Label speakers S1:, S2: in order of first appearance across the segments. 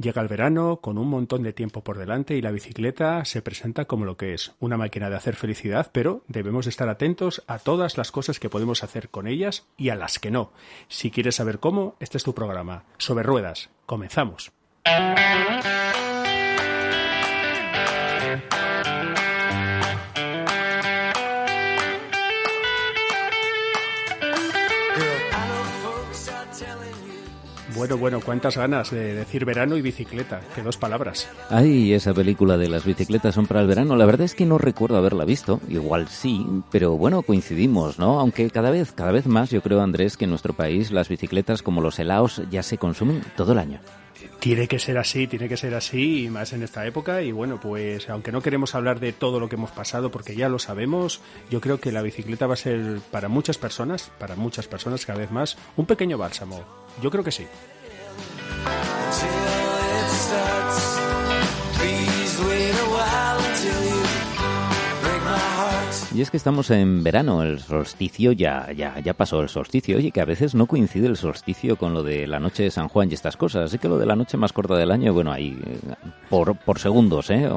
S1: Llega el verano con un montón de tiempo por delante y la bicicleta se presenta como lo que es, una máquina de hacer felicidad, pero debemos estar atentos a todas las cosas que podemos hacer con ellas y a las que no. Si quieres saber cómo, este es tu programa. Sobre ruedas. Comenzamos. Bueno, bueno, cuántas ganas de decir verano y bicicleta, que dos palabras.
S2: Ay, esa película de las bicicletas son para el verano, la verdad es que no recuerdo haberla visto, igual sí, pero bueno, coincidimos, ¿no? Aunque cada vez, cada vez más yo creo, Andrés, que en nuestro país las bicicletas como los helados ya se consumen todo el año.
S1: Tiene que ser así, tiene que ser así, y más en esta época. Y bueno, pues aunque no queremos hablar de todo lo que hemos pasado, porque ya lo sabemos, yo creo que la bicicleta va a ser para muchas personas, para muchas personas cada vez más, un pequeño bálsamo. Yo creo que sí.
S2: Y es que estamos en verano, el solsticio ya, ya, ya pasó el solsticio. Oye, que a veces no coincide el solsticio con lo de la noche de San Juan y estas cosas. Así que lo de la noche más corta del año, bueno, ahí por, por segundos, ¿eh?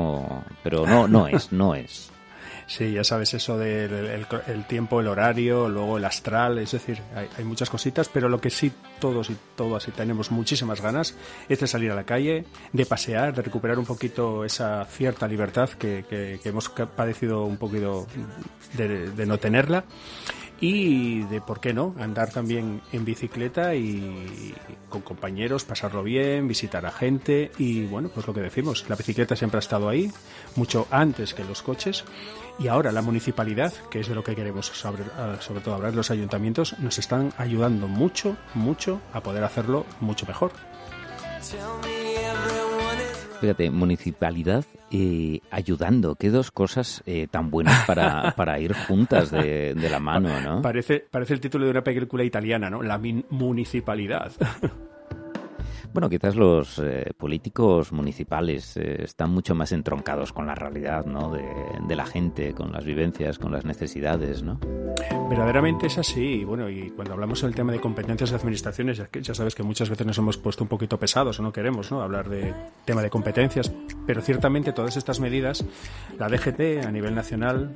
S2: pero no, no es, no es.
S1: Sí, ya sabes eso del el, tiempo, el horario, luego el astral, es decir, hay, muchas cositas, pero lo que sí todos y todas y tenemos muchísimas ganas es de salir a la calle, de pasear, de recuperar un poquito esa cierta libertad que, que, hemos padecido un poquito de, de no tenerla y de por qué no andar también en bicicleta y con compañeros, pasarlo bien, visitar a gente y bueno, pues lo que decimos, la bicicleta siempre ha estado ahí, mucho antes que los coches y ahora la municipalidad, que es de lo que queremos sobre, ah, sobre todo hablar, los ayuntamientos nos están ayudando mucho, mucho a poder hacerlo mucho mejor.
S2: Fíjate, municipalidad eh, ayudando. Qué dos cosas eh, tan buenas para, para ir juntas de, de, la mano, ¿no?
S1: Parece, parece el título de una película italiana, ¿no? La municipalidad.
S2: Bueno, quizás los eh, políticos municipales eh, están mucho más entroncados con la realidad ¿no? de, de, la gente, con las vivencias, con las necesidades, ¿no?
S1: Verdaderamente es así. Bueno, y cuando hablamos del tema de competencias de administraciones, ya, sabes que muchas veces nos hemos puesto un poquito pesados o no queremos ¿no? hablar de tema de competencias, pero ciertamente todas estas medidas, la DGT a nivel nacional,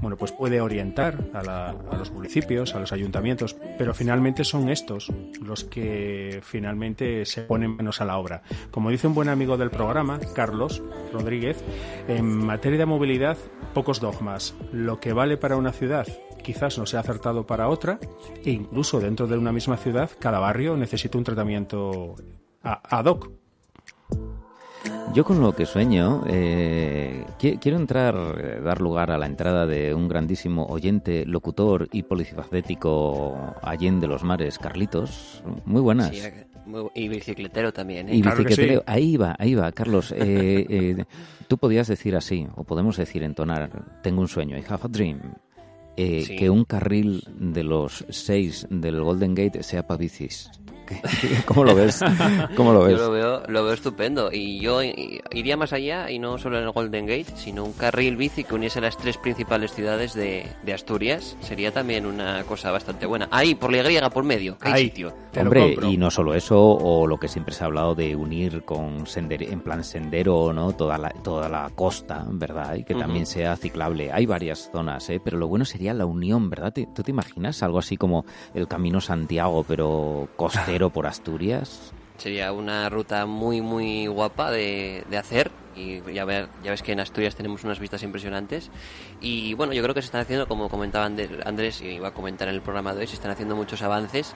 S1: bueno, pues puede orientar a, la, a los municipios, a los ayuntamientos, pero finalmente son estos los que finalmente se ponen manos a la obra. Como dice un buen amigo del programa, Carlos Rodríguez, en materia de movilidad, pocos dogmas. Lo que vale para una ciudad quizás no sea acertado para otra, e incluso dentro de una misma ciudad, cada barrio necesita un tratamiento ad hoc.
S2: Yo con lo que sueño, eh, quiero entrar, eh, dar lugar a la entrada de un grandísimo oyente, locutor y polifacético Allende los Mares, Carlitos. Muy buenas.
S3: Y bicicletero también. ¿eh?
S2: Y bicicletero, ahí va, ahí va, Carlos. tú podías decir así, o podemos decir, entonar, tengo un sueño, I have a dream. Que un carril de los seis del Golden Gate sea para bicis. ¿Cómo lo ves? ¿Cómo lo ves?
S3: Yo lo veo, lo veo estupendo. Y yo iría más allá y no solo en el Golden Gate, sino un carril bici que uniese las tres principales ciudades de, Asturias. Sería también una cosa bastante buena. Ahí, por la Y, por medio, hay sitio.
S2: Hombre, y no solo eso, o lo que siempre se ha hablado de unir con sender, en plan sendero, ¿no? Toda la, toda la costa, ¿verdad? Y que también sea ciclable. Hay varias zonas, ¿eh? Pero lo bueno sería la unión, ¿verdad? ¿Tú te imaginas algo así como el Camino Santiago, pero costero? Por Asturias.
S3: Sería una ruta muy, muy guapa de, de hacer. Y ya, ya ves que en Asturias tenemos unas vistas impresionantes. Y bueno, yo creo que se están haciendo, como comentaba Andrés y iba a comentar en el programa de hoy, se están haciendo muchos avances.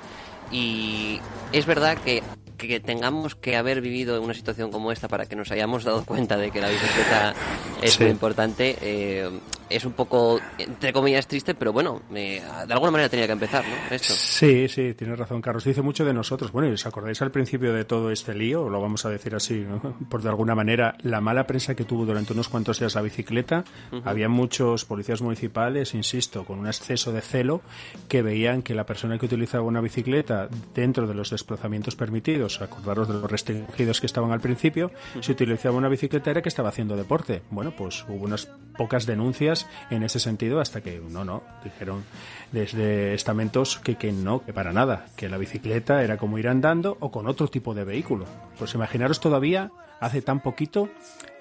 S3: Y es verdad que que tengamos que haber vivido una situación como esta para que nos hayamos dado cuenta de que la bicicleta es muy importante, eh, es un poco, entre comillas, triste, pero bueno, de alguna manera tenía que empezar, ¿no? Esto.
S1: Sí, sí, tienes razón, Carlos. Dice mucho de nosotros. Bueno, y os acordáis al principio de todo este lío, lo vamos a decir así, por de alguna manera, la mala prensa que tuvo durante unos cuantos días la bicicleta. Había muchos policías municipales, insisto, con un exceso de celo, que veían que la persona que utilizaba una bicicleta dentro de los desplazamientos permitidos acordaros de los restringidos que estaban al principio, si utilizaba una bicicleta era que estaba haciendo deporte. Bueno, pues hubo unas pocas denuncias en ese sentido hasta que no, no, dijeron desde estamentos que, que no, que para nada, que la bicicleta era como ir andando o con otro tipo de vehículo. Pues imaginaros todavía, hace tan poquito,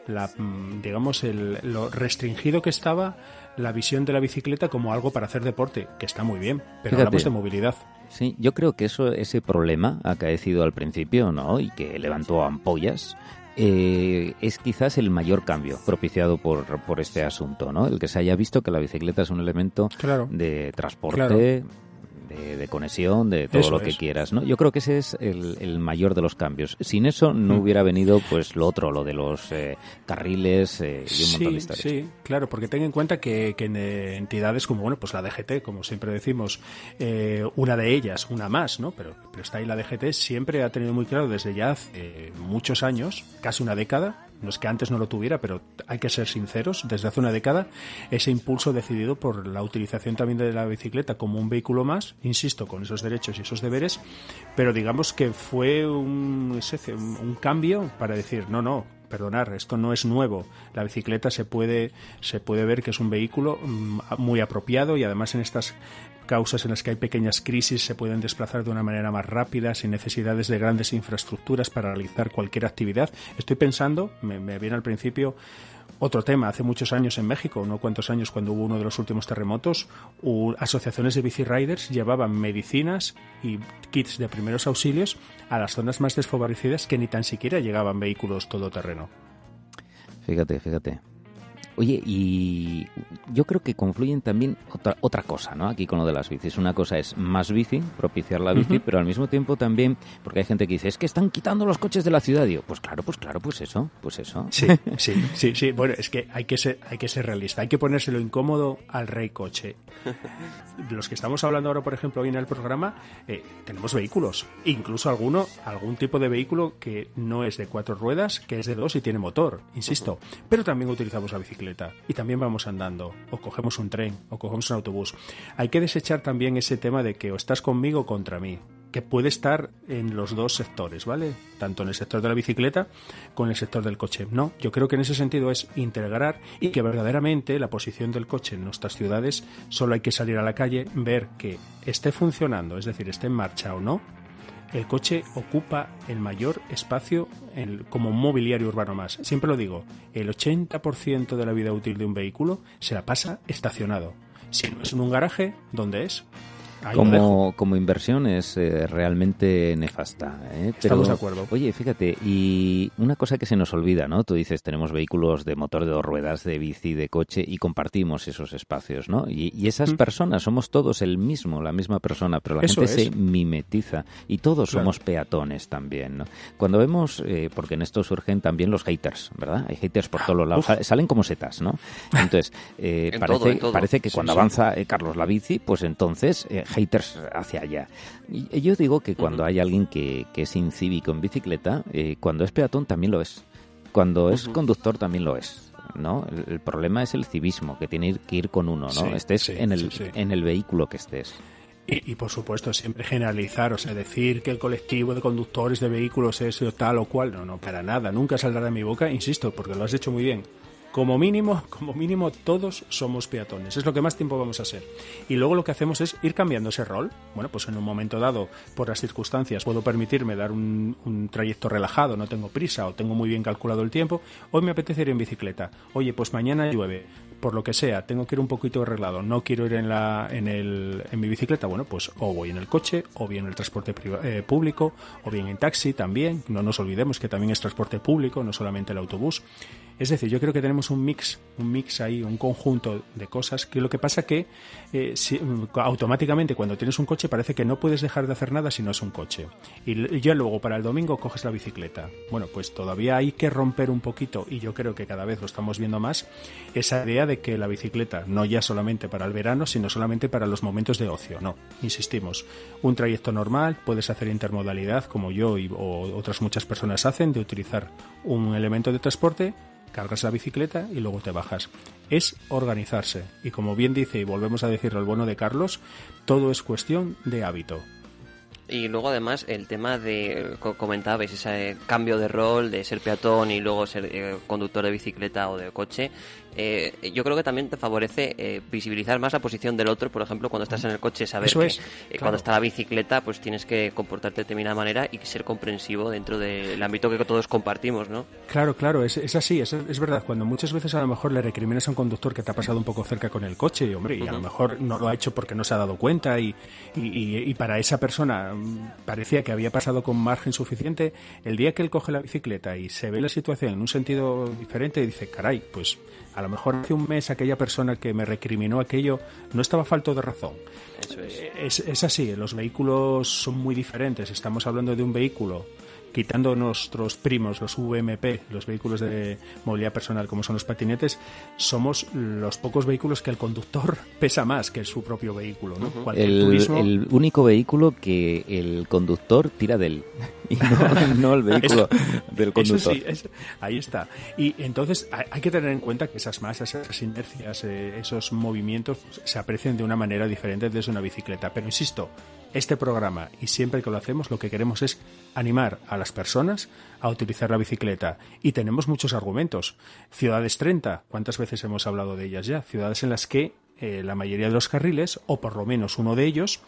S1: la, mm, digamos, el, lo restringido que estaba la visión de la bicicleta como algo para hacer deporte, que está muy bien, pero hablamos de movilidad.
S2: Sí, yo creo que eso, ese problema acaecido al principio, ¿no? Y que levantó ampollas, eh, es quizás el mayor cambio propiciado por, por este asunto, ¿no? El que se haya visto que la bicicleta es un elemento de transporte de, conexión, de todo lo que quieras, ¿no? Yo creo que ese es el, mayor de los cambios. Sin eso no mm. hubiera venido, pues, lo otro, lo de los eh, carriles eh, y un montón de historias.
S1: Sí, claro, porque ten en cuenta que, en eh, entidades como, bueno, pues la DGT, como siempre decimos, una de ellas, una más, ¿no? Pero, pero está ahí la DGT, siempre ha tenido muy claro desde ya hace muchos años, casi una década, no es que antes no lo tuviera, pero hay que ser sinceros, desde hace una década, ese impulso decidido por la utilización también de la bicicleta como un vehículo más, insisto, con esos derechos y esos deberes, pero digamos que fue un, un cambio para decir, no, no, perdonar, esto no es nuevo. La bicicleta se puede, se puede ver que es un vehículo mm, muy apropiado y además en estas causas en las que hay pequeñas crisis se pueden desplazar de una manera más rápida, sin necesidades de grandes infraestructuras para realizar cualquier actividad. Estoy pensando, me, viene al principio otro tema, hace muchos años en México, no cuántos años cuando hubo uno de los últimos terremotos, asociaciones de bici riders llevaban medicinas y kits de primeros auxilios a las zonas más desfavorecidas que ni tan siquiera llegaban vehículos todoterreno.
S2: Fíjate, fíjate. Oye, y yo creo que confluyen también otra, otra cosa, ¿no? Aquí con lo de las bicis. Una cosa es más bici, propiciar la bici, pero al mismo tiempo también, porque hay gente que dice, es que están quitando los coches de la ciudad. Digo, pues claro, pues claro, pues eso, pues eso.
S1: Sí, sí, sí, sí. Bueno, es que hay que ser, hay que ser realista, hay que ponérselo incómodo al rey coche. Los que estamos hablando ahora, por ejemplo, hoy en el programa, eh, tenemos vehículos, incluso alguno, algún tipo de vehículo que no es de cuatro ruedas, que es de dos y tiene motor, insisto, pero también utilizamos la bicicleta y también vamos andando, o cogemos un tren, o cogemos un autobús. Hay que desechar también ese tema de que o estás conmigo o contra mí, que puede estar en los dos sectores, ¿vale? Tanto en el sector de la bicicleta como en el sector del coche. No, yo creo que en ese sentido es integrar y que verdaderamente la posición del coche en nuestras ciudades solo hay que salir a la calle, ver que esté funcionando, es decir, esté en marcha o no, el coche ocupa el mayor espacio como mobiliario urbano más. Siempre lo digo, el 80% de la vida útil de un vehículo se la pasa estacionado. Si no es en un garaje, ¿dónde es?
S2: Como, como inversión es eh, realmente nefasta. ¿eh?
S1: Estamos de acuerdo.
S2: Oye, fíjate, y una cosa que se nos olvida, ¿no? Tú dices, tenemos vehículos de motor de dos ruedas, de bici, de coche, y compartimos esos espacios, ¿no? Y, esas mm. personas, somos todos el mismo, la misma persona, pero la gente se mimetiza. Y todos somos peatones también, ¿no? Cuando vemos, eh, porque en esto surgen también los haters, ¿verdad? Hay haters por todos los lados, salen como setas, ¿no? Entonces, parece, parece que cuando avanza Carlos la bici, pues entonces haters hacia allá. Y yo digo que cuando hay alguien que, que, es incívico en bicicleta, eh, cuando es peatón también lo es. Cuando es conductor también lo es. ¿no? El, problema es el civismo, que tiene que ir con uno, ¿no? estés en, el, en el vehículo que estés.
S1: Y, y, por supuesto, siempre generalizar, o sea, decir que el colectivo de conductores de vehículos es tal o cual, no, no, para nada, nunca saldrá de mi boca, insisto, porque lo has hecho muy bien como mínimo, como mínimo todos somos peatones. Es lo que más tiempo vamos a hacer. Y luego lo que hacemos es ir cambiando ese rol. Bueno, pues en un momento dado, por las circunstancias, puedo permitirme dar un, un trayecto relajado, no tengo prisa o tengo muy bien calculado el tiempo. Hoy me apetece ir en bicicleta. Oye, pues mañana llueve. Por lo que sea, tengo que ir un poquito arreglado. No quiero ir en, la, en, el, en mi bicicleta. Bueno, pues o voy en el coche, o bien en el transporte eh, público, o bien en taxi también. No nos olvidemos que también es transporte público, no solamente el autobús. Es decir, yo creo que tenemos un mix, un mix ahí, un conjunto de cosas que lo que pasa que eh, automáticamente cuando tienes un coche parece que no puedes dejar de hacer nada si no es un coche. Y ya luego para el domingo coges la bicicleta. Bueno, pues todavía hay que romper un poquito y yo creo que cada vez lo estamos viendo más esa idea de que la bicicleta no ya solamente para el verano, sino solamente para los momentos de ocio. No, insistimos, un trayecto normal puedes hacer intermodalidad como yo y o otras muchas personas hacen de utilizar un elemento de transporte cargas la bicicleta y luego te bajas. Es organizarse. Y como bien dice, y volvemos a decirlo el bueno de Carlos, todo es cuestión de hábito.
S3: Y luego además el tema de, comentabais, ese cambio de rol de ser peatón y luego ser eh, conductor de bicicleta o de coche, eh, yo creo que también te favorece eh, visibilizar más la posición del otro, por ejemplo, cuando estás en el coche, saber
S1: Eso
S3: que
S1: es,
S3: eh, cuando está la bicicleta, pues tienes que comportarte de determinada manera y ser comprensivo dentro del ámbito que todos compartimos, ¿no?
S1: Claro, claro, es, es así, es, es verdad. Cuando muchas veces a lo mejor le recriminas a un conductor que te ha pasado un poco cerca con el coche, y hombre, y a lo mejor no lo ha hecho porque no se ha dado cuenta, y, y, y- y para esa persona mm, parecía que había pasado con margen suficiente, el día que él coge la bicicleta y se ve la situación en un sentido diferente, dice, caray, pues a lo mejor hace un mes aquella persona que me recriminó aquello no estaba falto de razón.
S3: Eso es.
S1: Es, es así, los vehículos son muy diferentes. Estamos hablando de un vehículo, quitando nuestros primos, los VMP, los vehículos de movilidad personal como son los patinetes, somos los pocos vehículos que el conductor pesa más que su propio vehículo. ¿no? Cualquier
S2: El,
S1: turismo-
S2: el único vehículo que el conductor tira de él y no, no el vehículo del
S1: Eso
S2: conductor.
S1: sí, es- ahí está. Y entonces hay, hay que tener en cuenta que esas masas, esas inercias, eh, esos movimientos pues, se aprecian de una manera diferente desde una bicicleta. Pero insisto, este programa y siempre que lo hacemos lo que queremos es animar a las personas a utilizar la bicicleta. Y tenemos muchos argumentos. Ciudades 30, ¿cuántas veces hemos hablado de ellas ya? Ciudades en las que eh, la mayoría de los carriles, o por lo menos uno de ellos,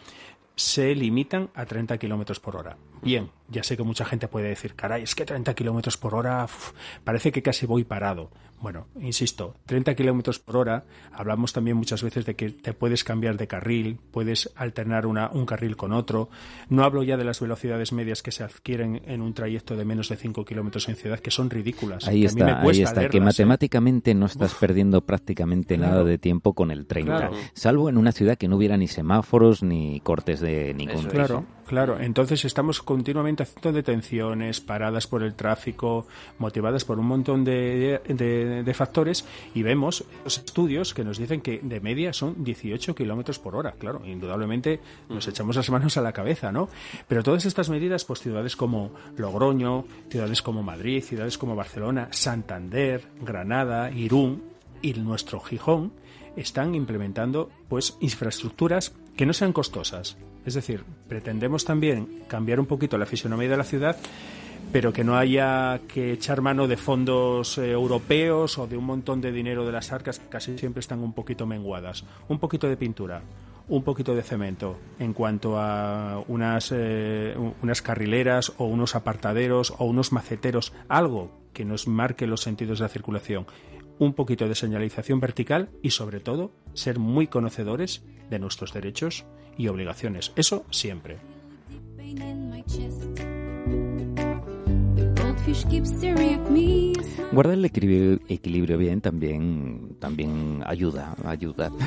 S1: se limitan a 30 kilómetros por hora. Bien, ya sé que mucha gente puede decir, caray, es que 30 kilómetros por hora uf, parece que casi voy parado. Bueno, insisto, 30 kilómetros por hora, hablamos también muchas veces de que te puedes cambiar de carril, puedes alternar una, un carril con otro. No hablo ya de las velocidades medias que se adquieren en un trayecto de menos de 5 kilómetros en ciudad, que son ridículas.
S2: Ahí
S1: que a mí me
S2: está, ahí está, que
S1: ¿eh?
S2: matemáticamente no estás perdiendo prácticamente nada de tiempo con el 30,
S1: Claro.
S2: salvo en una ciudad que no hubiera ni semáforos ni cortes de ningún tipo.
S1: Claro, claro. Entonces estamos continuamente haciendo detenciones, paradas por el tráfico, motivadas por un montón de, de- de factores y vemos los estudios que nos dicen que de media son 18 kilómetros por hora. Claro, indudablemente nos echamos las manos a la cabeza, ¿no? Pero todas estas medidas, pues ciudades como Logroño, ciudades como Madrid, ciudades como Barcelona, Santander, Granada, Irún y nuestro Gijón están implementando pues infraestructuras que no sean costosas. Es decir, pretendemos también cambiar un poquito la fisonomía de la ciudad, pero que no haya que echar mano de fondos eh, europeos o de un montón de dinero de las arcas que casi siempre están un poquito menguadas. Un poquito de pintura, un poquito de cemento en cuanto a unas, eh, unas carrileras o unos apartaderos o unos maceteros, algo que nos marque los sentidos de la circulación un poquito de señalización vertical y sobre todo ser muy conocedores de nuestros derechos y obligaciones. Eso siempre.
S2: Guardar el equilibrio, equilibrio bien también, también ayuda, ayuda.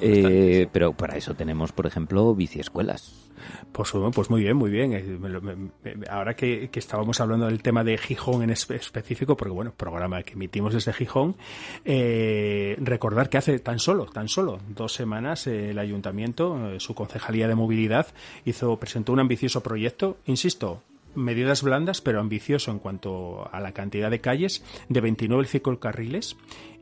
S2: Eh, pero para eso tenemos, por ejemplo, biciescuelas.
S1: Pues, pues muy bien, muy bien. Eh, ahora que, que estábamos hablando del tema de Gijón en espe- específico, porque bueno, programa que emitimos desde Gijón, eh, recordar que hace tan solo, tan solo dos semanas eh, el ayuntamiento, eh, su concejalía de movilidad, hizo, presentó un ambicioso proyecto, insisto, medidas blandas, pero ambicioso en cuanto a la cantidad de calles, de 29 ciclocarriles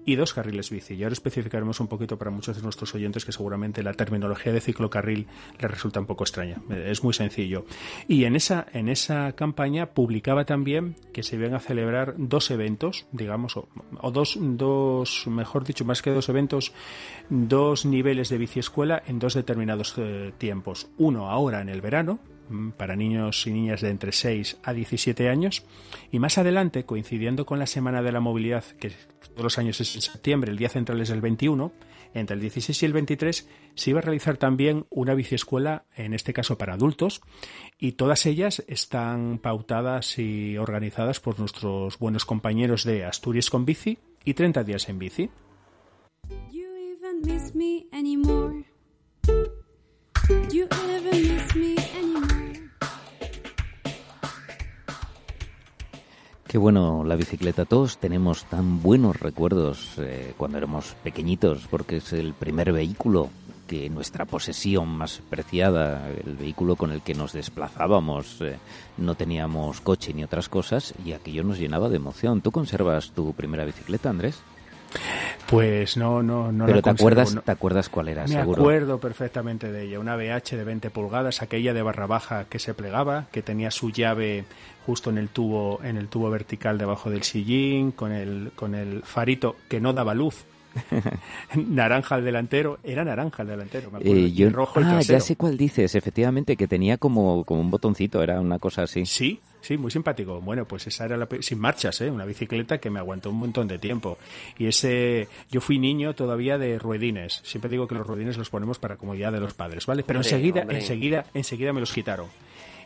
S1: y dos carriles bici. Y ahora especificaremos un poquito para muchos de nuestros oyentes que seguramente la terminología de ciclocarril les resulta un poco extraña. Eh, Es muy sencillo. Y en esa, en esa campaña publicaba también que se iban a celebrar dos eventos, digamos, o, dos, dos, mejor dicho, más que dos eventos, dos niveles de biciescuela en dos determinados eh, tiempos. Uno ahora en el verano, para niños y niñas de entre 6 a 17 años y más adelante, coincidiendo con la Semana de la Movilidad, que todos los años es en septiembre, el día central es el 21, entre el 16 y el 23 se iba a realizar también una biciescuela, en este caso para adultos, y todas ellas están pautadas y organizadas por nuestros buenos compañeros de Asturias con Bici y 30 días en bici.
S4: You me anymore. You miss me anymore.
S2: Qué bueno la bicicleta. Todos tenemos tan buenos recuerdos eh, cuando éramos pequeñitos, porque es el primer vehículo que nuestra posesión más preciada, el vehículo con el que nos desplazábamos, eh, no teníamos coche ni otras cosas y aquello nos llenaba de emoción. ¿Tú conservas tu primera bicicleta, Andrés?
S1: Pues no, no, no
S2: Pero
S1: la
S2: te
S1: conservo,
S2: acuerdas,
S1: no.
S2: te acuerdas cuál era,
S1: Me
S2: seguro.
S1: acuerdo perfectamente de ella, una BH de 20 pulgadas, aquella de barra baja que se plegaba, que tenía su llave justo en el tubo, en el tubo vertical debajo del sillín, con el, con el farito que no daba luz. naranja al delantero, era naranja el delantero, me acuerdo,
S2: Eh,
S1: y
S2: yo,
S1: rojo el
S2: ah,
S1: trasero.
S2: ya sé cuál dices, efectivamente, que tenía como, como un botoncito, era una cosa así.
S1: Sí, sí, muy simpático. Bueno, pues esa era la sin marchas, ¿eh? una bicicleta que me aguantó un montón de tiempo. Y ese, yo fui niño todavía de ruedines. Siempre digo que los ruedines los ponemos para comodidad de los padres, ¿vale? Pero
S3: Hombre,
S1: enseguida,
S3: hombre.
S1: enseguida, enseguida me los quitaron.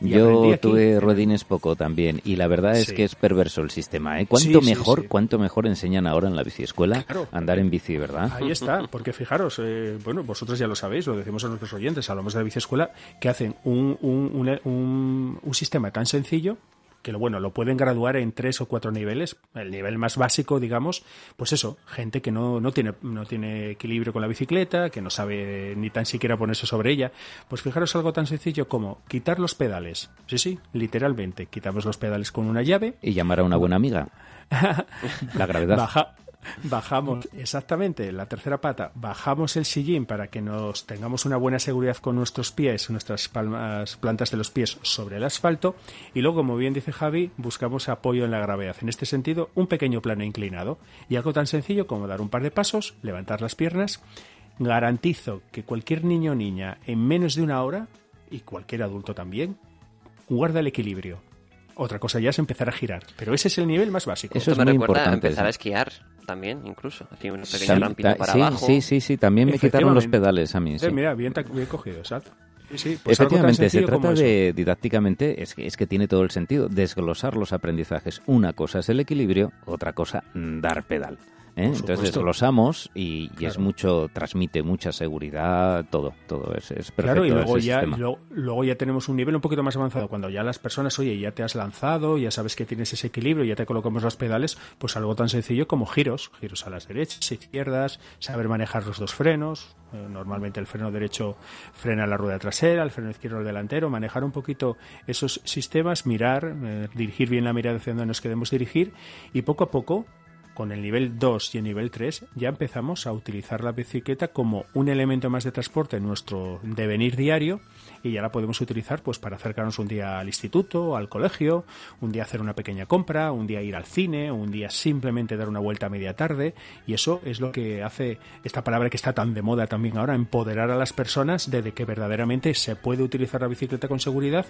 S1: Y
S2: Yo tuve ruedines poco también y la verdad es
S1: Sí.
S2: que es perverso el sistema. ¿eh? ¿Cuánto
S1: Sí,
S2: mejor,
S1: sí.
S2: cuánto mejor enseñan ahora en la biciescuela
S1: Claro.
S2: andar en bici, verdad?
S1: Ahí está, porque fijaros, eh, bueno, vosotros ya lo sabéis, lo decimos a nuestros oyentes, hablamos de la biciescuela, que hacen un, un- un- un sistema tan sencillo que lo bueno, lo pueden graduar en tres o cuatro niveles. El nivel más básico, digamos, pues eso, gente que no, no tiene, no tiene equilibrio con la bicicleta, que no sabe ni tan siquiera ponerse sobre ella. Pues fijaros algo tan sencillo como quitar los pedales. Sí, sí, literalmente, quitamos los pedales con una llave,
S2: Y llamar a una buena amiga. La gravedad.
S1: Baja- bajamos, exactamente, la tercera pata, bajamos el sillín para que nos tengamos una buena seguridad con nuestros pies, nuestras palmas, plantas de los pies sobre el asfalto y luego, como bien dice Javi, buscamos apoyo en la gravedad. En este sentido, un pequeño plano inclinado y algo tan sencillo como dar un par de pasos, levantar las piernas. Garantizo que cualquier niño o niña en menos de una hora, y cualquier adulto también, guarda el equilibrio. Otra cosa ya es empezar a girar, pero ese es el nivel más básico.
S2: Eso es
S3: me
S2: muy importante,
S3: empezar
S2: sí.
S3: a esquiar también, incluso. Aquí una pequeña
S2: Tam-
S3: rampita
S2: ta-
S3: para
S2: sí,
S3: abajo.
S2: sí, sí, sí, también me quitaron los pedales a mí. sí.
S1: Eh, mira, bien, bien cogido, exacto. Sí, sí, pues
S2: Efectivamente, se trata de, didácticamente, es que, es que tiene todo el sentido, desglosar los aprendizajes. Una cosa es el equilibrio, otra cosa, mm, dar pedal. ¿Eh? Entonces
S1: supuesto.
S2: desglosamos y, y es mucho, transmite mucha seguridad, todo, todo es, es perfecto.
S1: Claro, y luego ya, y luego ya tenemos un nivel un poquito más avanzado. Cuando ya las personas, oye, ya te has lanzado, ya sabes que tienes ese equilibrio, ya te colocamos los pedales, pues algo tan sencillo como giros, giros a las derechas, izquierdas, saber manejar los dos frenos. Eh, Normalmente el freno derecho frena la rueda trasera, el freno izquierdo el delantero, manejar un poquito esos sistemas, mirar, eh, dirigir bien la mirada hacia donde nos queremos dirigir y poco a poco con el nivel 2 y el nivel 3 ya empezamos a utilizar la bicicleta como un elemento más de transporte en nuestro devenir diario y ya la podemos utilizar pues para acercarnos un día al instituto, al colegio, un día hacer una pequeña compra, un día ir al cine, un día simplemente dar una vuelta a media tarde. Y eso es lo que hace esta palabra que está tan de moda también ahora, empoderar a las personas de que verdaderamente se puede utilizar la bicicleta con seguridad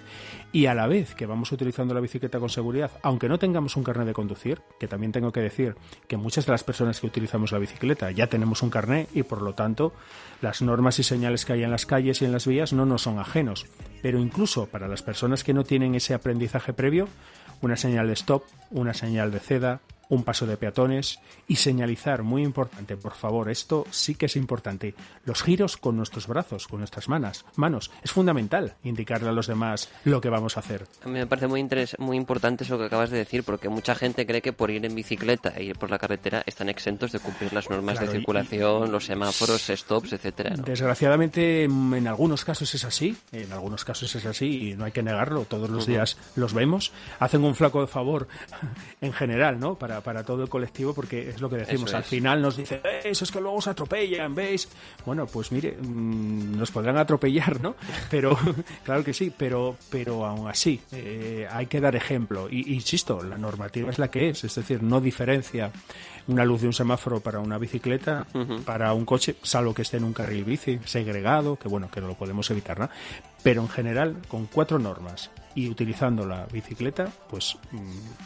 S1: y a la vez que vamos utilizando la bicicleta con seguridad, aunque no tengamos un carnet de conducir, que también tengo que decir que muchas de las personas que utilizamos la bicicleta ya tenemos un carnet y por lo tanto las normas y señales que hay en las calles y en las vías no nos son ajenos. Pero incluso para las personas que no tienen ese aprendizaje previo, una señal de stop, una señal de ceda, un paso de peatones y señalizar, muy importante, por favor, esto sí que es importante, los giros con nuestros brazos, con nuestras manos. manos. Es fundamental indicarle a los demás lo que vamos a hacer.
S3: A mí me parece muy, interes- muy importante eso que acabas de decir, porque mucha gente cree que por ir en bicicleta e ir por la carretera están exentos de cumplir las normas
S1: Claro,
S3: de
S1: y-
S3: circulación, los semáforos, stops, etcétera. ¿no?
S1: Desgraciadamente, mm, en algunos casos es así, en algunos casos es así y no hay que negarlo, todos los días los vemos. Hacen un flaco de favor en general, ¿no? Para, para todo el colectivo, porque es lo que decimos. Al final nos dicen, "Eh, eso es que luego se atropellan, ¿veis? Bueno, pues mire, mm, nos podrán atropellar, ¿no? Pero, claro que sí, pero, pero aún así, eh, hay que dar ejemplo. Y, insisto, la normativa es la que es, es decir, no diferencia una luz de un semáforo para una bicicleta, para un coche, salvo que esté en un carril bici segregado, que bueno, que no lo podemos evitar, ¿no? Pero en general, con cuatro normas y utilizando la bicicleta, pues mm,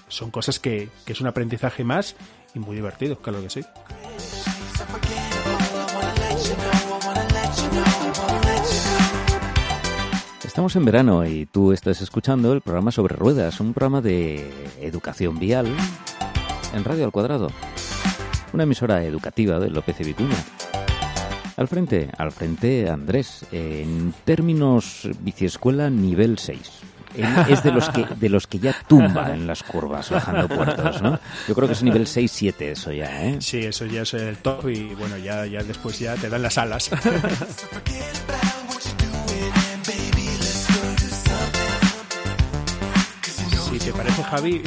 S1: son cosas que, es un aprendizaje más y muy divertido, claro que sí.
S2: Estamos en verano y tú estás escuchando el programa sobre ruedas, un programa de educación vial en Radio al Cuadrado, una emisora educativa de López y Vicuña. Al frente, al frente Andrés, en términos biciescuela nivel 6. Es de los que de los que ya tumba en las curvas bajando puertos, ¿no? Yo creo que es nivel 6-7 eso ya, ¿eh?
S1: Sí, eso ya es el top y bueno, ya, ya después ya te dan las alas. Si te parece, Javi,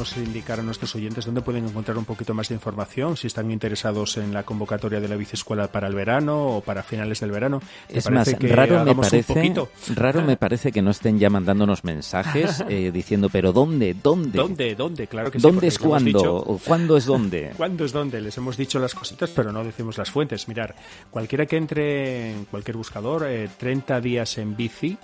S1: podemos indicar a nuestros oyentes dónde pueden encontrar un poquito más de información, si están interesados en la convocatoria de la biciescuela para el verano o para finales del verano. ¿Te
S2: Es más,
S1: que
S2: raro me, parece, raro me parece que no estén ya mandándonos mensajes eh, diciendo, pero ¿dónde? ¿Dónde?
S1: ¿Dónde? ¿Dónde? Claro que sí.
S2: ¿Dónde
S1: porque
S2: es cuándo?
S1: dicho-
S2: ¿O ¿Cuándo es dónde?
S1: ¿Cuándo es dónde? Les hemos dicho las cositas, pero no decimos las fuentes. Mirar, cualquiera que entre en cualquier buscador, eh, 30 días en bici,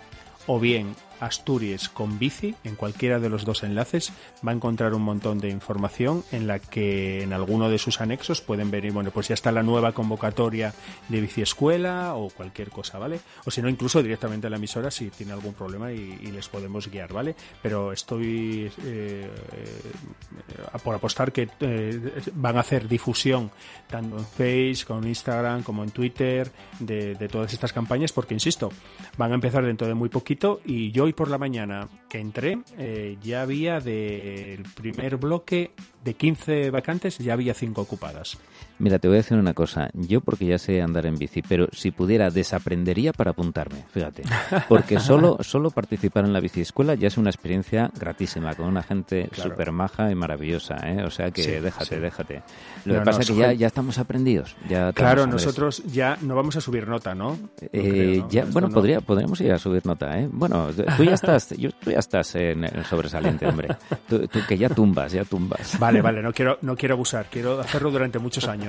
S1: o bien Asturias con bici, en cualquiera de los dos enlaces, va a encontrar un montón de información en la que en alguno de sus anexos pueden y bueno, pues ya está la nueva convocatoria de bici escuela o cualquier cosa, ¿vale? O si no, incluso directamente a la emisora si tiene algún problema y, y les podemos guiar, ¿vale? Pero estoy eh, eh, por apostar que eh, van a hacer difusión tanto en Facebook, como en Instagram, como en Twitter, de, de todas estas campañas, porque insisto, van a empezar dentro de muy poquito y yo hoy por la mañana que entré eh, ya había del primer bloque de 15 vacantes, ya había 5 ocupadas.
S2: Mira, te voy a decir una cosa. Yo porque ya sé andar en bici, pero si pudiera desaprendería para apuntarme, fíjate. Porque solo, solo participar en la biciescuela ya es una experiencia gratísima, con una gente
S1: Claro.
S2: súper maja y maravillosa, ¿eh? O sea que
S1: Sí,
S2: déjate,
S1: sí.
S2: déjate. Lo
S1: No,
S2: que pasa
S1: no,
S2: es que ya,
S1: Soy-
S2: ya estamos aprendidos. Ya
S1: Claro, nosotros ya no vamos a subir nota, ¿no? No
S2: Eh,
S1: creo, ¿no?
S2: ya,
S1: Esto
S2: bueno,
S1: no.
S2: podría, podríamos ir a subir nota, ¿eh? Bueno, tú ya estás, yo- tú ya estás en el sobresaliente, hombre. Tú, tú que ya tumbas, ya tumbas.
S1: Vale, vale, no quiero, no quiero abusar, quiero hacerlo durante muchos años.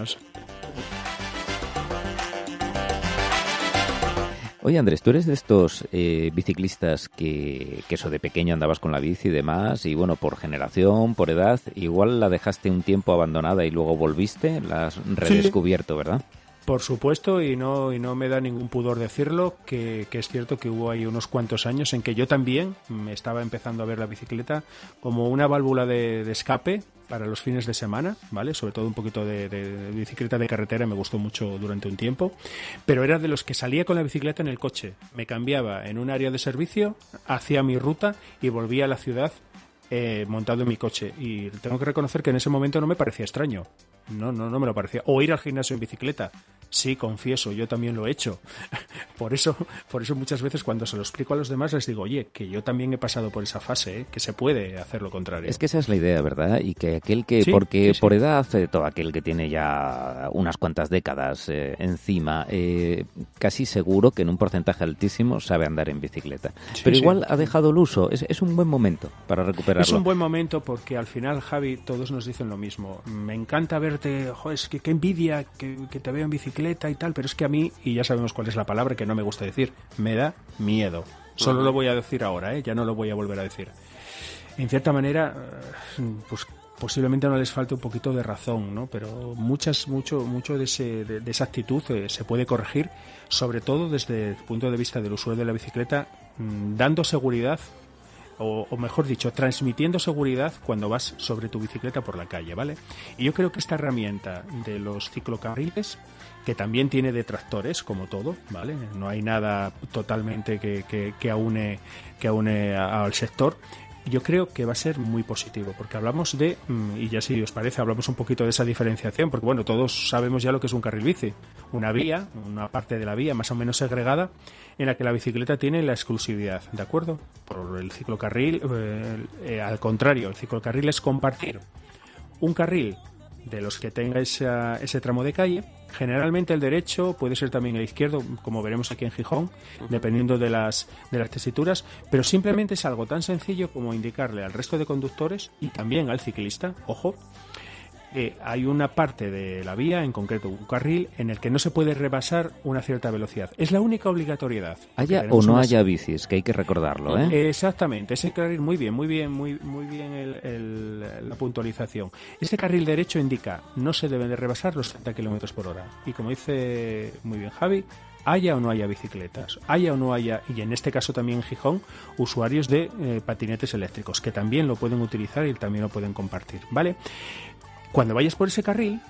S2: Oye, Andrés, tú eres de estos eh, biciclistas que, que eso de pequeño andabas con la bici y demás, y bueno, por generación, por edad, igual la dejaste un tiempo abandonada y luego volviste, la has redescubierto, ¿verdad?
S1: Por supuesto, y no, y no me da ningún pudor decirlo, que, que es cierto que hubo ahí unos cuantos años en que yo también me estaba empezando a ver la bicicleta como una válvula de, de escape para los fines de semana, ¿vale? Sobre todo un poquito de, de- bicicleta de carretera, me gustó mucho durante un tiempo, pero era de los que salía con la bicicleta en el coche, me cambiaba en un área de servicio, hacía mi ruta y volvía a la ciudad eh, montado en mi coche. Y tengo que reconocer que en ese momento no me parecía extraño. No, no, no me lo parecía. O ir al gimnasio en bicicleta. Sí, confieso, yo también lo he hecho. Por eso, por eso muchas veces cuando se lo explico a los demás les digo, oye, que yo también he pasado por esa fase, ¿eh? que se puede hacer lo contrario.
S2: Es que esa es la idea, ¿verdad? Y que aquel que,
S1: Sí,
S2: porque
S1: sí,
S2: por edad, eh, todo aquel que tiene ya unas cuantas décadas eh, encima, eh, casi seguro que en un porcentaje altísimo sabe andar en bicicleta.
S1: Sí,
S2: Pero igual ha dejado el uso, es, es un buen momento para recuperarlo.
S1: Es un buen momento porque al final, Javi, todos nos dicen lo mismo. Me encanta joder, es que qué envidia que, te veo en bicicleta y tal, pero es que a mí, y ya sabemos cuál es la palabra que no me gusta decir, me da miedo. Solo lo voy a decir ahora, ¿eh? ya no lo voy a volver a decir. En cierta manera, eh, pues posiblemente no les falte un poquito de razón, ¿no? Pero muchas, mucho, mucho de, ese, de, de esa actitud eh, se puede corregir, sobre todo desde el punto de vista del usuario de la bicicleta, mm, dando seguridad o, o mejor dicho, transmitiendo seguridad cuando vas sobre tu bicicleta por la calle, ¿vale? Y yo creo que esta herramienta de los ciclocarriles, que también tiene detractores, como todo, ¿vale? No hay nada totalmente que, que, que aúne, que aúne al sector. Yo creo que va a ser muy positivo, porque hablamos de, mm, y ya si os parece, hablamos un poquito de esa diferenciación, porque bueno, todos sabemos ya lo que es un carril bici. Una vía, una parte de la vía más o menos segregada, en la que la bicicleta tiene la exclusividad, ¿de acuerdo? Por el ciclocarril, eh, eh, al contrario, el ciclocarril es compartir un carril de los que tenga esa- ese tramo de calle. Generalmente el derecho puede ser también el izquierdo, como veremos aquí en Gijón, dependiendo de las, de las tesituras, pero simplemente es algo tan sencillo como indicarle al resto de conductores y también al ciclista, ojo, que hay una parte de la vía, en concreto un carril, en el que no se puede rebasar una cierta velocidad. Es la única obligatoriedad.
S2: Haya o no
S1: unas-
S2: haya bicis, que hay que recordarlo, ¿eh?
S1: Exactamente, ese carril, muy bien, muy bien, muy, muy bien el- el- la puntualización. Ese carril derecho indica no se deben de rebasar los 30 kilómetros por hora. Y como dice muy bien Javi, haya o no haya bicicletas, haya o no haya, y en este caso también en Gijón, usuarios de eh, patinetes eléctricos, que también lo pueden utilizar y también lo pueden compartir, ¿vale? Cuando vayas por ese carril,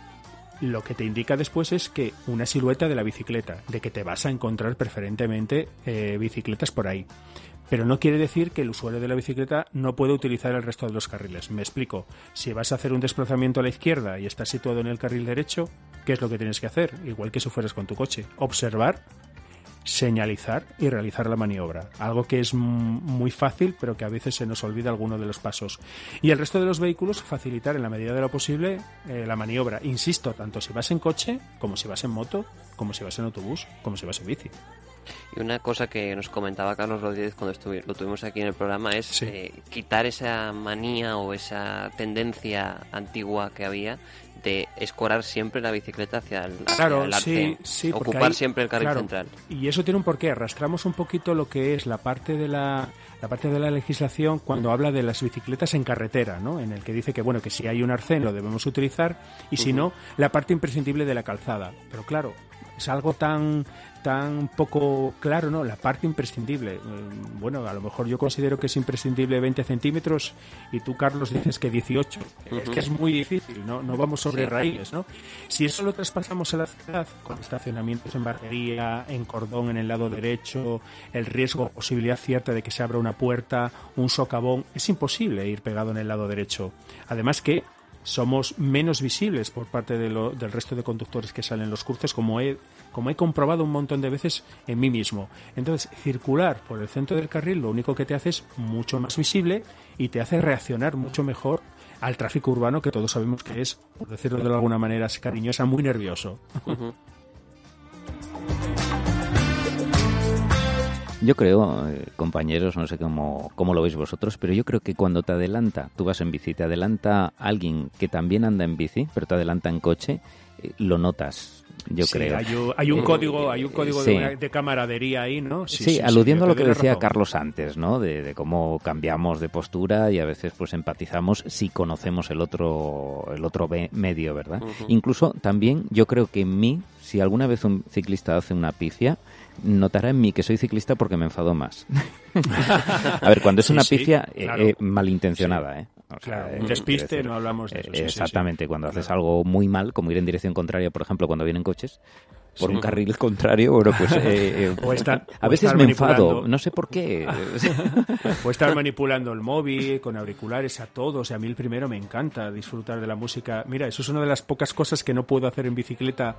S1: lo que te indica después es que una silueta de la bicicleta, de que te vas a encontrar preferentemente eh, bicicletas por ahí. Pero no quiere decir que el usuario de la bicicleta no pueda utilizar el resto de los carriles. Me explico. Si vas a hacer un desplazamiento a la izquierda y estás situado en el carril derecho, ¿qué es lo que tienes que hacer? Igual que si fueras con tu coche. Observar señalizar y realizar la maniobra. Algo que es muy fácil, pero que a veces se nos olvida alguno de los pasos. Y el resto de los vehículos facilitar en la medida de lo posible eh, la maniobra. Insisto, tanto si vas en coche, como si vas en moto, como si vas en autobús, como si vas en bici.
S3: Y una cosa que nos comentaba Carlos Rodríguez cuando lo tuvimos aquí en el programa es
S1: Sí.
S3: eh, quitar esa manía o esa tendencia antigua que había de escorar siempre la bicicleta hacia el, hacia
S1: Claro,
S3: el
S1: sí,
S3: arcén.
S1: sí. porque
S3: Ocupar
S1: ahí-
S3: siempre el carril
S1: claro,
S3: central.
S1: Y eso tiene un porqué. Arrastramos un poquito lo que es la parte de la, la parte de la legislación cuando habla de las bicicletas en carretera, ¿no? En el que dice que bueno que si hay un arcén lo debemos utilizar y si no la parte imprescindible de la calzada. Pero claro, es algo tan tan poco claro, ¿no? La parte imprescindible. Eh, Bueno, a lo mejor yo considero que es imprescindible 20 centímetros y tú, Carlos, dices que 18. Es que es muy difícil, ¿no? No vamos sobre raíles, ¿no? Si eso lo traspasamos a la ciudad, con estacionamientos en barrería, en cordón en el lado derecho, el riesgo, posibilidad cierta de que se abra una puerta, un socavón, es imposible ir pegado en el lado derecho. Además que somos menos visibles por parte del resto de conductores que salen en los cruces, como he, como he comprobado un montón de veces en mí mismo. Entonces, circular por el centro del carril lo único que te hace es mucho más visible y te hace reaccionar mucho mejor al tráfico urbano que todos sabemos que es, por decirlo de alguna manera cariñosa, muy nervioso.
S2: Yo creo, eh, compañeros, no sé cómo, cómo lo veis vosotros, pero yo creo que cuando te adelanta, tú vas en bici, te adelanta alguien que también anda en bici, pero te adelanta en coche, eh, lo notas, yo
S1: Sí,
S2: creo.
S1: Hay, un- hay un
S2: Eh,
S1: código, hay un código
S2: sí.
S1: de, camaradería ahí, ¿no?
S2: Sí, aludiendo a lo que decía
S1: razón.
S2: Carlos antes, ¿no? De, de cómo cambiamos de postura y a veces pues empatizamos si conocemos el otro el otro ve- medio, ¿verdad? Incluso también yo creo que en mí, si alguna vez un ciclista hace una pifia, notará en mí que soy ciclista porque me enfado más. a ver, cuando es
S1: Sí,
S2: una
S1: sí,
S2: eh, eh, malintencionada, ¿eh? O sea,
S1: Claro, un despiste,
S2: decir,
S1: no hablamos de eso. sí,
S2: exactamente, cuando haces algo muy mal, como ir en dirección contraria, por ejemplo, cuando vienen coches, por
S1: Sí.
S2: un carril contrario, bueno, pues eh, eh,
S1: O estar-
S2: a
S1: o
S2: veces
S1: estar
S2: me enfado, no sé por qué.
S1: O estar manipulando el móvil con auriculares a todos. Y a mí el primero me encanta disfrutar de la música. Mira, eso es una de las pocas cosas que no puedo hacer en bicicleta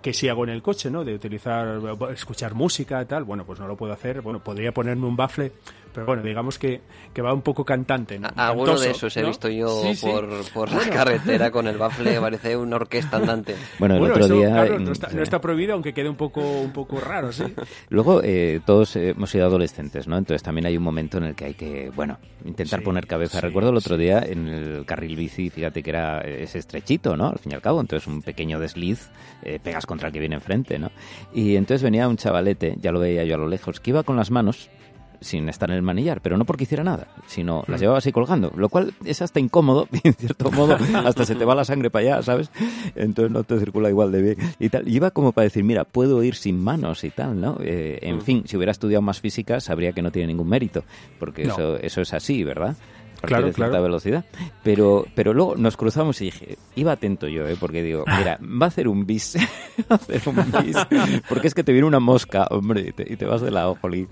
S1: que sí hago en el coche, ¿no? De utilizar, escuchar música, tal. Bueno, pues no lo puedo hacer. Bueno, podría ponerme un bafle, pero bueno, digamos que, que va un poco cantante. ¿no?
S3: A- Alguno de esos he
S1: ¿no?
S3: visto yo
S1: Sí, sí.
S3: por, por la carretera con el bafle, parece una orquesta andante.
S2: Bueno, el
S1: Bueno,
S2: otro
S1: eso,
S2: día...
S1: claro, no, está, no está prohibido, aunque quede un poco, un poco raro, ¿sí?
S2: Luego, eh, todos hemos sido adolescentes, ¿no? Entonces también hay un momento en el que hay que, bueno, intentar
S1: Sí,
S2: poner cabeza.
S1: sí,
S2: Recuerdo el otro día en el carril bici, fíjate que era ese estrechito, ¿no? Al fin y al cabo, entonces un pequeño desliz, eh, pegas contra el que viene enfrente, ¿no? Y entonces venía un chavalete, ya lo veía yo a lo lejos, que iba con las manos sin estar en el manillar, pero no porque hiciera nada, sino las llevaba así colgando, lo cual es hasta incómodo, y en cierto modo, hasta se te va la sangre para allá, ¿sabes? Entonces no te circula igual de bien y tal. Y iba como para decir, mira, puedo ir sin manos y tal, ¿no? Eh, en fin, si hubiera estudiado más física, sabría que no tiene ningún mérito, porque
S1: No.
S2: eso, eso es así, ¿verdad? Partir
S1: Claro,
S2: de cierta
S1: claro.
S2: velocidad. Pero, pero luego nos cruzamos y dije, iba atento yo, ¿eh? porque digo, mira, va a hacer un bis, va a hacer un bis, porque es que te viene una mosca, hombre, y te, y te vas de la jolín.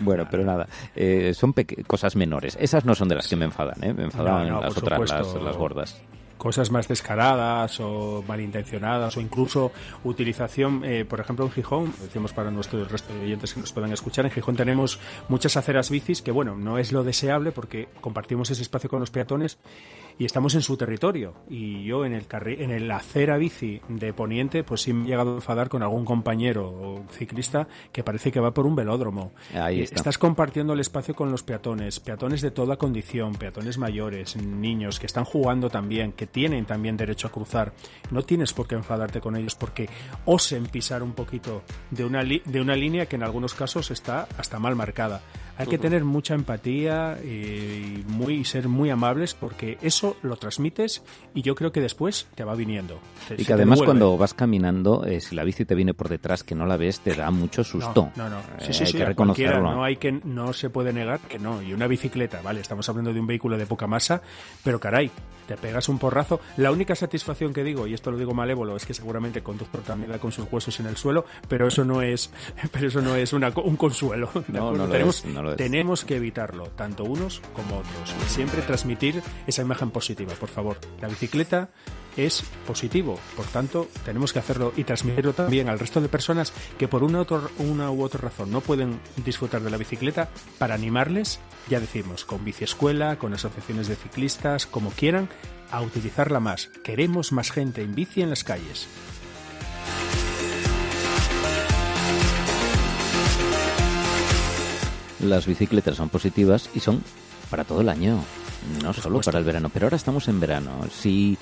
S2: Bueno, pero nada, eh, son cosas menores. Esas no son de las que me enfadan, ¿eh? me enfadan
S1: No, no,
S2: las otras, las gordas.
S1: Cosas más descaradas o malintencionadas o incluso utilización, eh, por ejemplo, en Gijón, decimos para nuestros resto de oyentes que nos puedan escuchar, en Gijón tenemos muchas aceras bicis que, bueno, no es lo deseable porque compartimos ese espacio con los peatones y estamos en su territorio. Y yo en el carri- en el acera bici de Poniente, pues sí me he llegado a enfadar con algún compañero o ciclista que parece que va por un velódromo.
S2: Ahí
S1: Eh,
S2: está.
S1: Estás compartiendo el espacio con los peatones, peatones de toda condición, peatones mayores, niños que están jugando también, que tienen también derecho a cruzar. No tienes por qué enfadarte con ellos porque osen pisar un poquito de una, li- de una línea que en algunos casos está hasta mal marcada. Hay que tener mucha empatía eh, y muy, y ser muy amables porque eso lo transmites y yo creo que después te va viniendo.
S2: Y que además cuando vas caminando, eh, si la bici te viene por detrás que no la ves, te da mucho susto.
S1: No, no, no. Sí,
S2: Eh, hay
S1: sí,
S2: que reconocerlo.
S1: No hay que, no se puede negar que no. Y una bicicleta, vale, estamos hablando de un vehículo de poca masa, pero caray, te pegas un porrazo. La única satisfacción que digo, y esto lo digo malévolo, es que seguramente el conductor también da con sus huesos en el suelo, pero eso no es, pero eso no es una, un consuelo. ¿de
S2: No, no lo
S1: tenemos,
S2: es, no
S1: tenemos que evitarlo, tanto unos como otros. Siempre transmitir esa imagen positiva, por favor. La bicicleta es positivo. Por tanto, tenemos que hacerlo y transmitirlo también al resto de personas que por una, otro- una u otra razón no pueden disfrutar de la bicicleta para animarles, ya decimos, con biciescuela, con asociaciones de ciclistas, como quieran, a utilizarla más. Queremos más gente en bici en las calles.
S2: Las bicicletas son positivas y son para todo el año, no solo
S1: supuesto.
S2: para el verano. Pero ahora estamos en verano. Si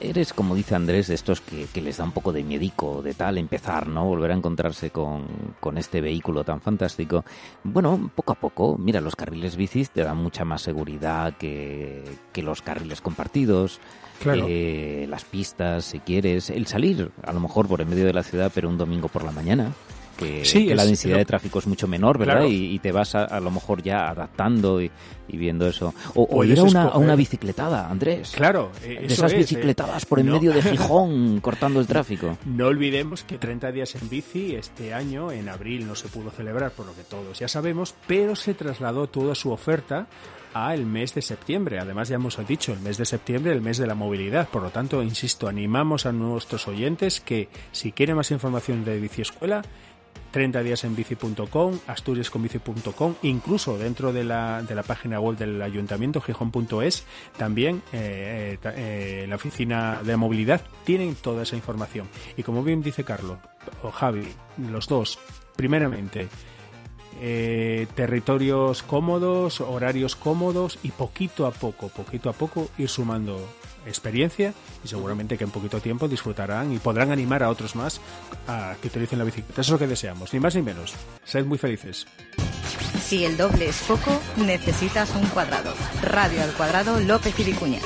S2: eres, como dice Andrés, de estos que, que les da un poco de miedico, de tal, empezar, ¿no? Volver a encontrarse con, con este vehículo tan fantástico. Bueno, poco a poco, mira, los carriles bicis te dan mucha más seguridad que, que los carriles compartidos.
S1: Claro.
S2: Eh, las pistas, si quieres, el salir, a lo mejor por en medio de la ciudad, pero un domingo por la mañana, que,
S1: Sí,
S2: que la densidad
S1: lo-
S2: de tráfico es mucho menor, ¿verdad?
S1: Claro.
S2: Y, y te vas a, a lo mejor ya adaptando y, y viendo eso. O, ir a una, a una bicicletada, Andrés.
S1: Claro, eh,
S2: De esas
S1: es, eh,
S2: bicicletadas por en
S1: no-
S2: medio de Gijón, cortando el tráfico.
S1: No olvidemos que 30 días en bici este año, en abril, no se pudo celebrar, por lo que todos ya sabemos, pero se trasladó toda su oferta a el mes de septiembre. Además, ya hemos dicho, el mes de septiembre, el mes de la movilidad. Por lo tanto, insisto, animamos a nuestros oyentes que si quieren más información de Biciescuela, 30 días en bici.com, asturiasconbici.com, incluso dentro de la, de la página web del ayuntamiento, gijón.es, también eh, eh, eh, la oficina de movilidad tienen toda esa información. Y como bien dice Carlos o Javi, los dos, primeramente, territorios cómodos, horarios cómodos y poquito a poco, poquito a poco ir sumando experiencia y seguramente que en poquito tiempo disfrutarán y podrán animar a otros más a que utilicen la bicicleta. Eso es lo que deseamos, ni más ni menos. Sed muy felices.
S5: Si el doble es poco, necesitas un cuadrado. Radio al cuadrado López y.